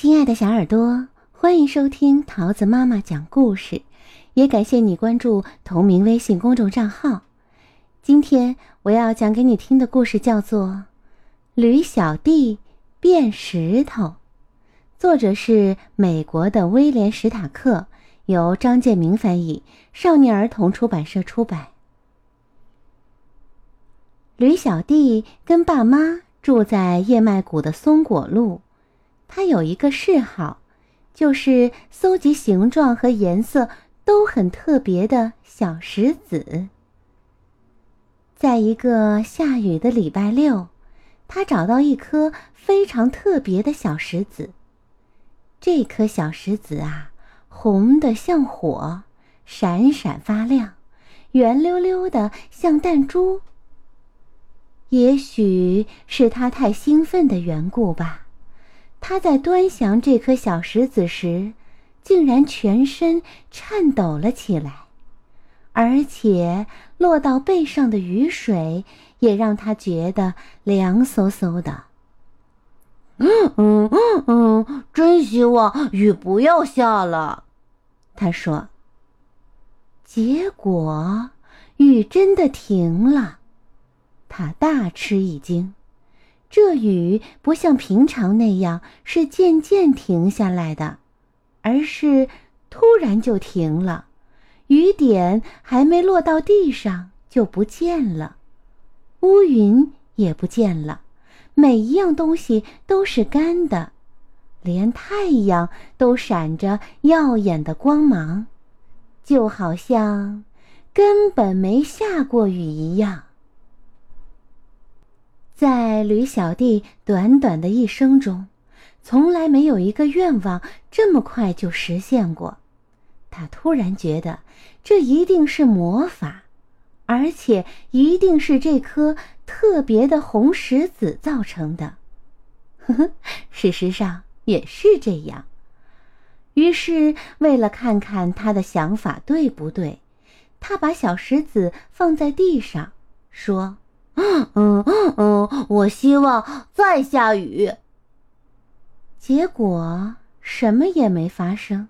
亲爱的小耳朵，欢迎收听桃子妈妈讲故事，也感谢你关注同名微信公众账号。今天我要讲给你听的故事叫做《驴小弟变石头》，作者是美国的威廉·史塔克，由张建明翻译，少年儿童出版社出版。驴小弟跟爸妈住在燕麦谷的松果路。他有一个嗜好，就是搜集形状和颜色都很特别的小石子。在一个下雨的礼拜六，他找到一颗非常特别的小石子。这颗小石子啊，红的像火，闪闪发亮，圆溜溜的像弹珠。也许是他太兴奋的缘故吧。他在端详这颗小石子时，竟然全身颤抖了起来，而且落到背上的雨水也让他觉得凉飕飕的。嗯嗯嗯嗯，真希望雨不要下了，他说。结果雨真的停了，他大吃一惊。这雨不像平常那样是渐渐停下来的，而是突然就停了，雨点还没落到地上就不见了，乌云也不见了，每一样东西都是干的，连太阳都闪着耀眼的光芒，就好像根本没下过雨一样。在驴小弟短短的一生中，从来没有一个愿望这么快就实现过。他突然觉得，这一定是魔法，而且一定是这颗特别的红石子造成的。呵呵，事实上也是这样。于是，为了看看他的想法对不对，他把小石子放在地上，说。嗯嗯嗯，我希望再下雨。结果什么也没发生。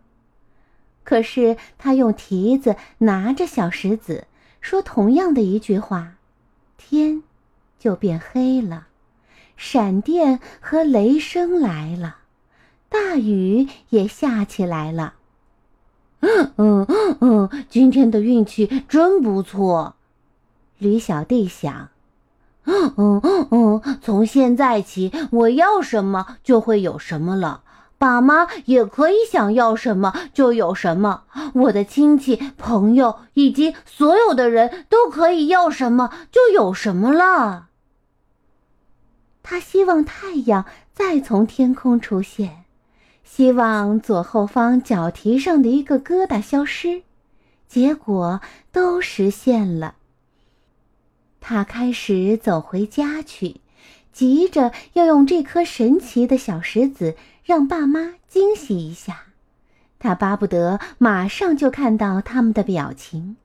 可是他用蹄子拿着小石子，说同样的一句话，天就变黑了，闪电和雷声来了，大雨也下起来了。嗯嗯嗯，今天的运气真不错，驴小弟想。嗯嗯嗯，从现在起，我要什么就会有什么了。爸妈也可以想要什么就有什么，我的亲戚、朋友以及所有的人都可以要什么就有什么了。他希望太阳再从天空出现，希望左后方脚蹄上的一个疙瘩消失，结果都实现了。他开始走回家去，急着要用这颗神奇的小石子让爸妈惊喜一下。他巴不得马上就看到他们的表情。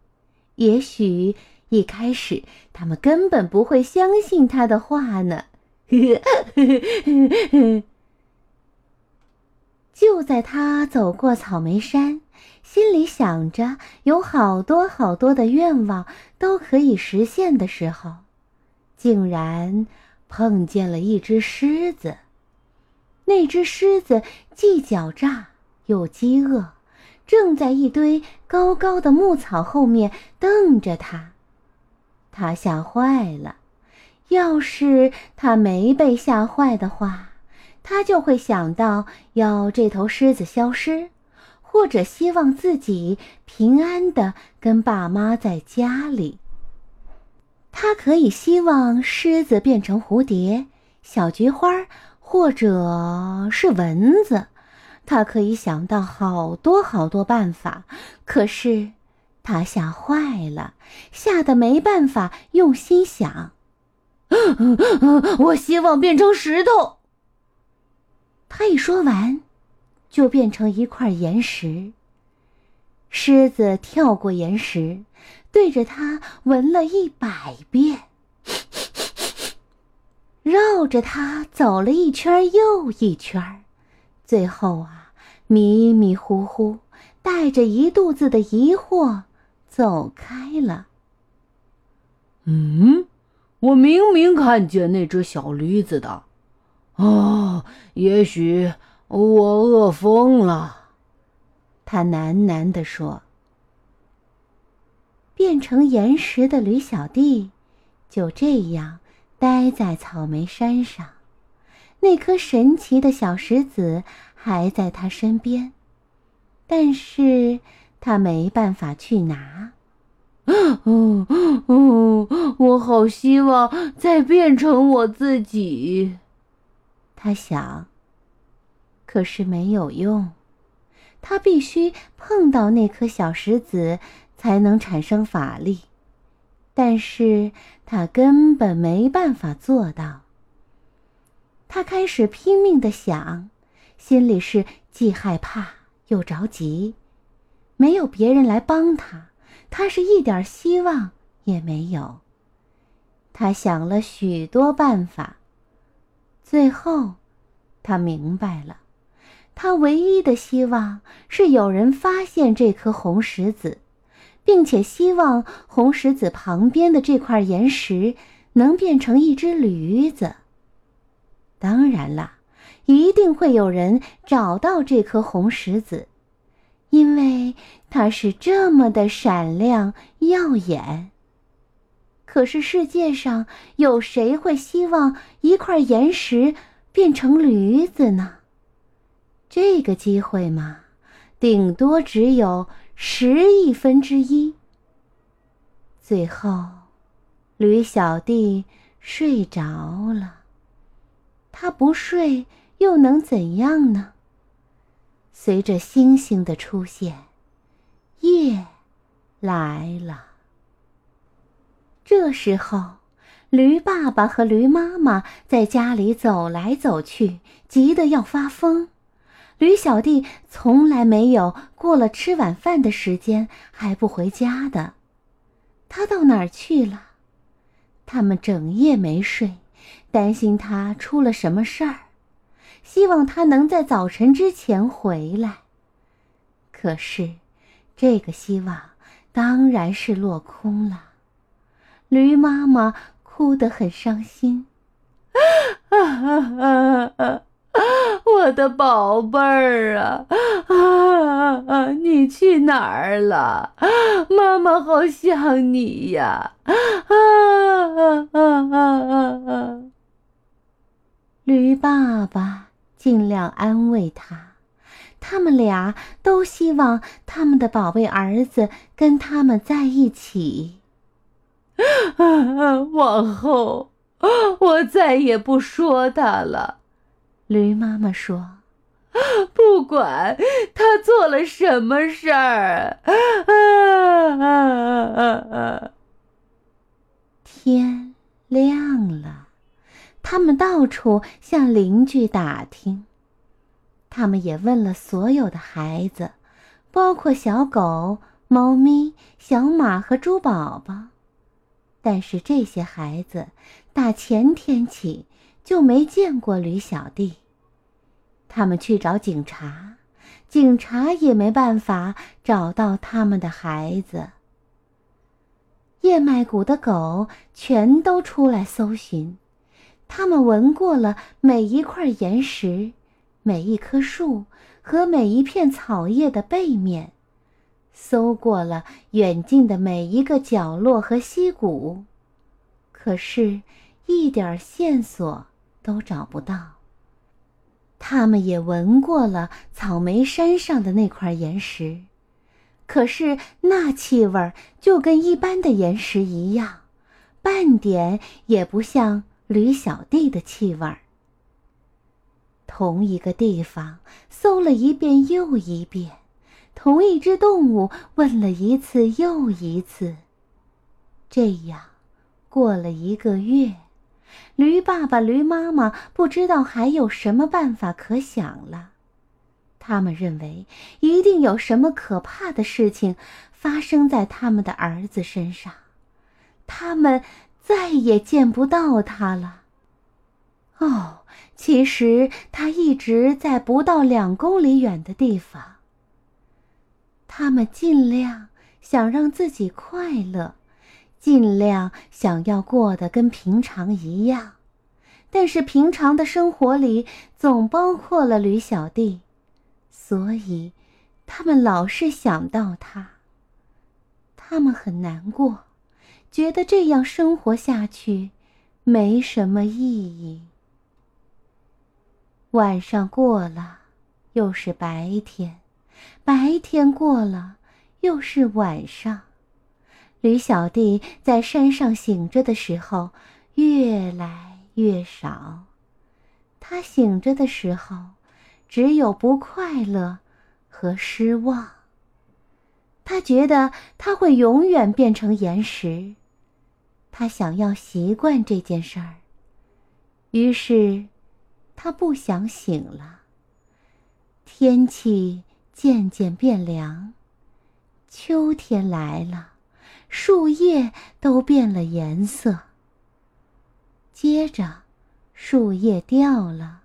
也许一开始他们根本不会相信他的话呢。就在他走过草莓山。心里想着有好多好多的愿望都可以实现的时候，竟然碰见了一只狮子。那只狮子既狡诈又饥饿，正在一堆高高的牧草后面瞪着他。他吓坏了。要是他没被吓坏的话，他就会想到要这头狮子消失。或者希望自己平安的跟爸妈在家里。他可以希望狮子变成蝴蝶、小菊花，或者是蚊子。他可以想到好多好多办法，可是他吓坏了，吓得没办法用心想。我希望变成石头。他一说完。就变成一块岩石。狮子跳过岩石，对着它闻了一百遍，绕着它走了一圈又一圈，最后啊，迷迷糊糊，带着一肚子的疑惑走开了。嗯，我明明看见那只小驴子的。哦，也许我饿疯了。他喃喃地说。变成岩石的驴小弟，就这样待在草莓山上。那颗神奇的小石子还在他身边，但是他没办法去拿。嗯嗯，我好希望再变成我自己。他想，可是没有用，他必须碰到那颗小石子才能产生法力，但是他根本没办法做到。他开始拼命的想，心里是既害怕又着急。没有别人来帮他，他是一点希望也没有。他想了许多办法，最后，他明白了，他唯一的希望是有人发现这颗红石子，并且希望红石子旁边的这块岩石能变成一只驴子。当然了，一定会有人找到这颗红石子，因为它是这么的闪亮耀眼。可是世界上有谁会希望一块岩石变成驴子呢？这个机会嘛，顶多只有十亿分之一。最后，驴小弟睡着了。他不睡又能怎样呢？随着星星的出现，夜来了。这时候，驴爸爸和驴妈妈在家里走来走去，急得要发疯。驴小弟从来没有过了吃晚饭的时间还不回家的，他到哪儿去了？他们整夜没睡。担心他出了什么事儿，希望他能在早晨之前回来。可是，这个希望当然是落空了。驴妈妈哭得很伤心，我的宝贝儿啊，啊！你去哪儿了？妈妈好想你呀！啊啊啊啊啊！驴爸爸尽量安慰他，他们俩都希望他们的宝贝儿子跟他们在一起。往后，我再也不说他了。驴妈妈说：“ 不管他做了什么事儿。”天亮了，他们到处向邻居打听，他们也问了所有的孩子，包括小狗、猫咪、小马和猪宝宝，但是这些孩子打前天起。就没见过驴小弟。他们去找警察，警察也没办法找到他们的孩子。燕麦谷的狗全都出来搜寻，他们闻过了每一块岩石、每一棵树和每一片草叶的背面，搜过了远近的每一个角落和溪谷，可是，一点线索。都找不到。他们也闻过了草莓山上的那块岩石，可是那气味就跟一般的岩石一样，半点也不像驴小弟的气味。同一个地方搜了一遍又一遍，同一只动物问了一次又一次。这样，过了一个月。驴爸爸、驴妈妈不知道还有什么办法可想了，他们认为一定有什么可怕的事情发生在他们的儿子身上，他们再也见不到他了。哦，其实他一直在不到两公里远的地方。他们尽量想让自己快乐，尽量想要过得跟平常一样，但是平常的生活里总包括了驴小弟，所以他们老是想到他。他们很难过，觉得这样生活下去没什么意义。晚上过了，又是白天；白天过了，又是晚上。驴小弟在山上醒着的时候越来越少。他醒着的时候，只有不快乐和失望。他觉得他会永远变成岩石。他想要习惯这件事儿，于是。他不想醒了。天气渐渐变凉，秋天来了，树叶都变了颜色。接着，树叶掉了，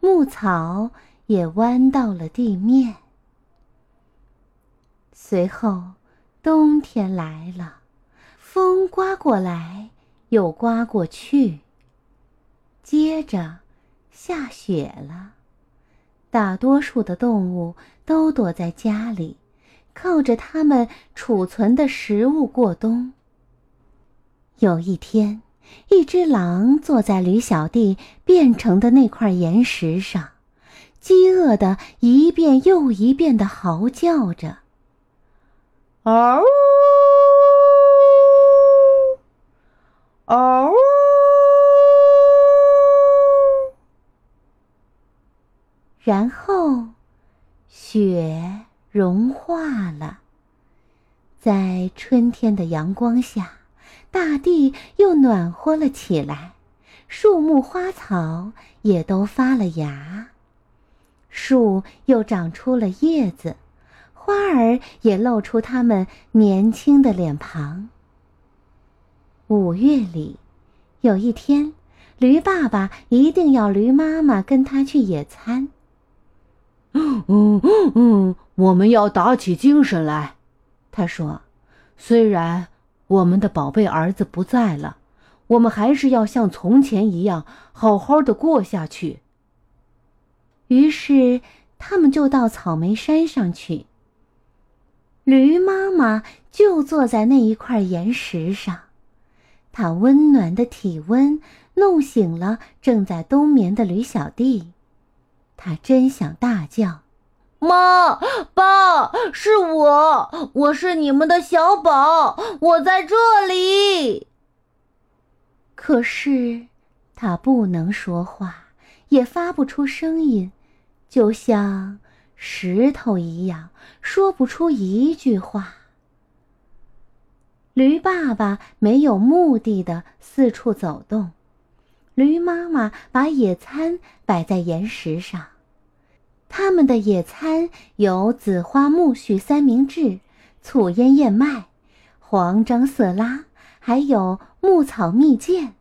牧草也弯到了地面。随后，冬天来了，风刮过来，又刮过去。接着。下雪了，大多数的动物都躲在家里，靠着它们储存的食物过冬。有一天，一只狼坐在驴小弟变成的那块岩石上，饥饿的一遍又一遍的嚎叫着：“嗷，嗷！”然后，雪融化了。在春天的阳光下，大地又暖和了起来，树木花草也都发了芽，树又长出了叶子，花儿也露出它们年轻的脸庞。五月里，有一天，驴爸爸一定要驴妈妈跟他去野餐。嗯嗯嗯，我们要打起精神来。他说：“虽然我们的宝贝儿子不在了，我们还是要像从前一样好好的过下去。”于是他们就到草莓山上去。驴妈妈就坐在那一块岩石上，它温暖的体温弄醒了正在冬眠的驴小弟。他真想大叫：“妈，爸，是我，我是你们的小宝，我在这里。”可是他不能说话，也发不出声音，就像石头一样，说不出一句话。驴爸爸没有目的的四处走动。驴妈妈把野餐摆在岩石上，他们的野餐有紫花苜蓿三明治、醋腌燕麦、黄樟色拉，还有牧草蜜饯。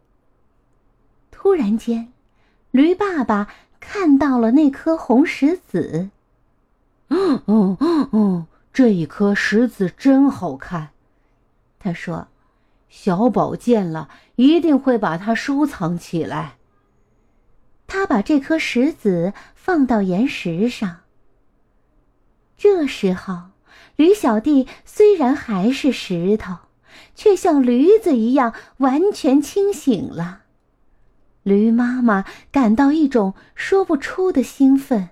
突然间，驴爸爸看到了那颗红石子。嗯嗯嗯，这一颗石子真好看，他说。小宝见了，一定会把它收藏起来。他把这颗石子放到岩石上。这时候，驴小弟虽然还是石头，却像驴子一样完全清醒了。驴妈妈感到一种说不出的兴奋。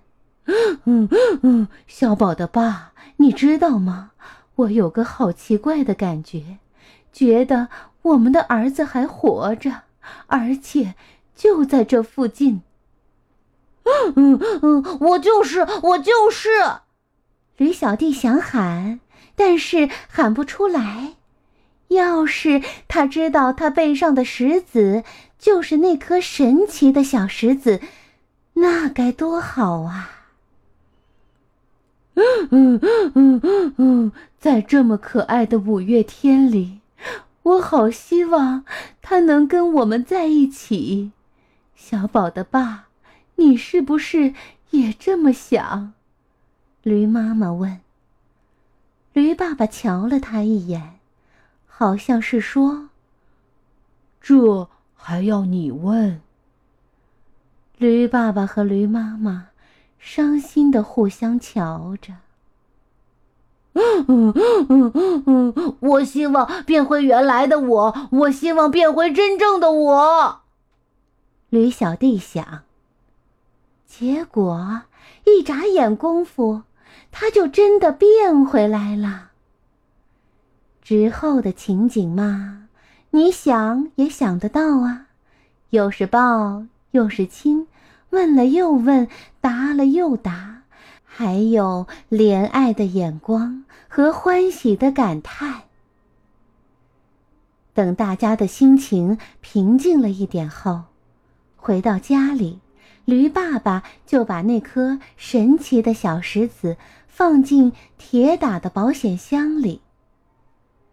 嗯嗯嗯，小宝的爸，你知道吗？我有个好奇怪的感觉。觉得我们的儿子还活着，而且就在这附近。嗯嗯，我就是我就是。驴小弟想喊，但是喊不出来。要是他知道他背上的石子就是那颗神奇的小石子，那该多好啊！嗯嗯嗯嗯嗯，在这么可爱的五月天里。我好希望他能跟我们在一起，小宝的爸，你是不是也这么想？驴妈妈问。驴爸爸瞧了他一眼，好像是说：“这还要你问？”驴爸爸和驴妈妈伤心的互相瞧着。嗯嗯嗯嗯嗯，我希望变回原来的我，我希望变回真正的我。驴小弟想。结果一眨眼功夫。他就真的变回来了。之后的情景嘛，你想也想得到啊，又是抱又是亲，问了又问，答了又答，还有怜爱的眼光和欢喜的感叹。等大家的心情平静了一点后，回到家里。驴爸爸就把那颗神奇的小石子放进铁打的保险箱里。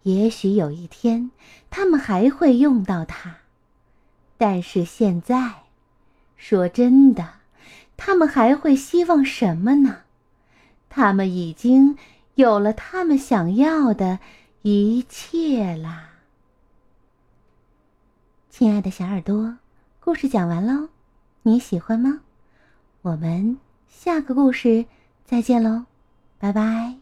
也许有一天，他们还会用到它。但是现在，说真的，他们还会希望什么呢？他们已经有了他们想要的一切啦。亲爱的小耳朵，故事讲完喽。你喜欢吗？我们下个故事再见喽，拜拜。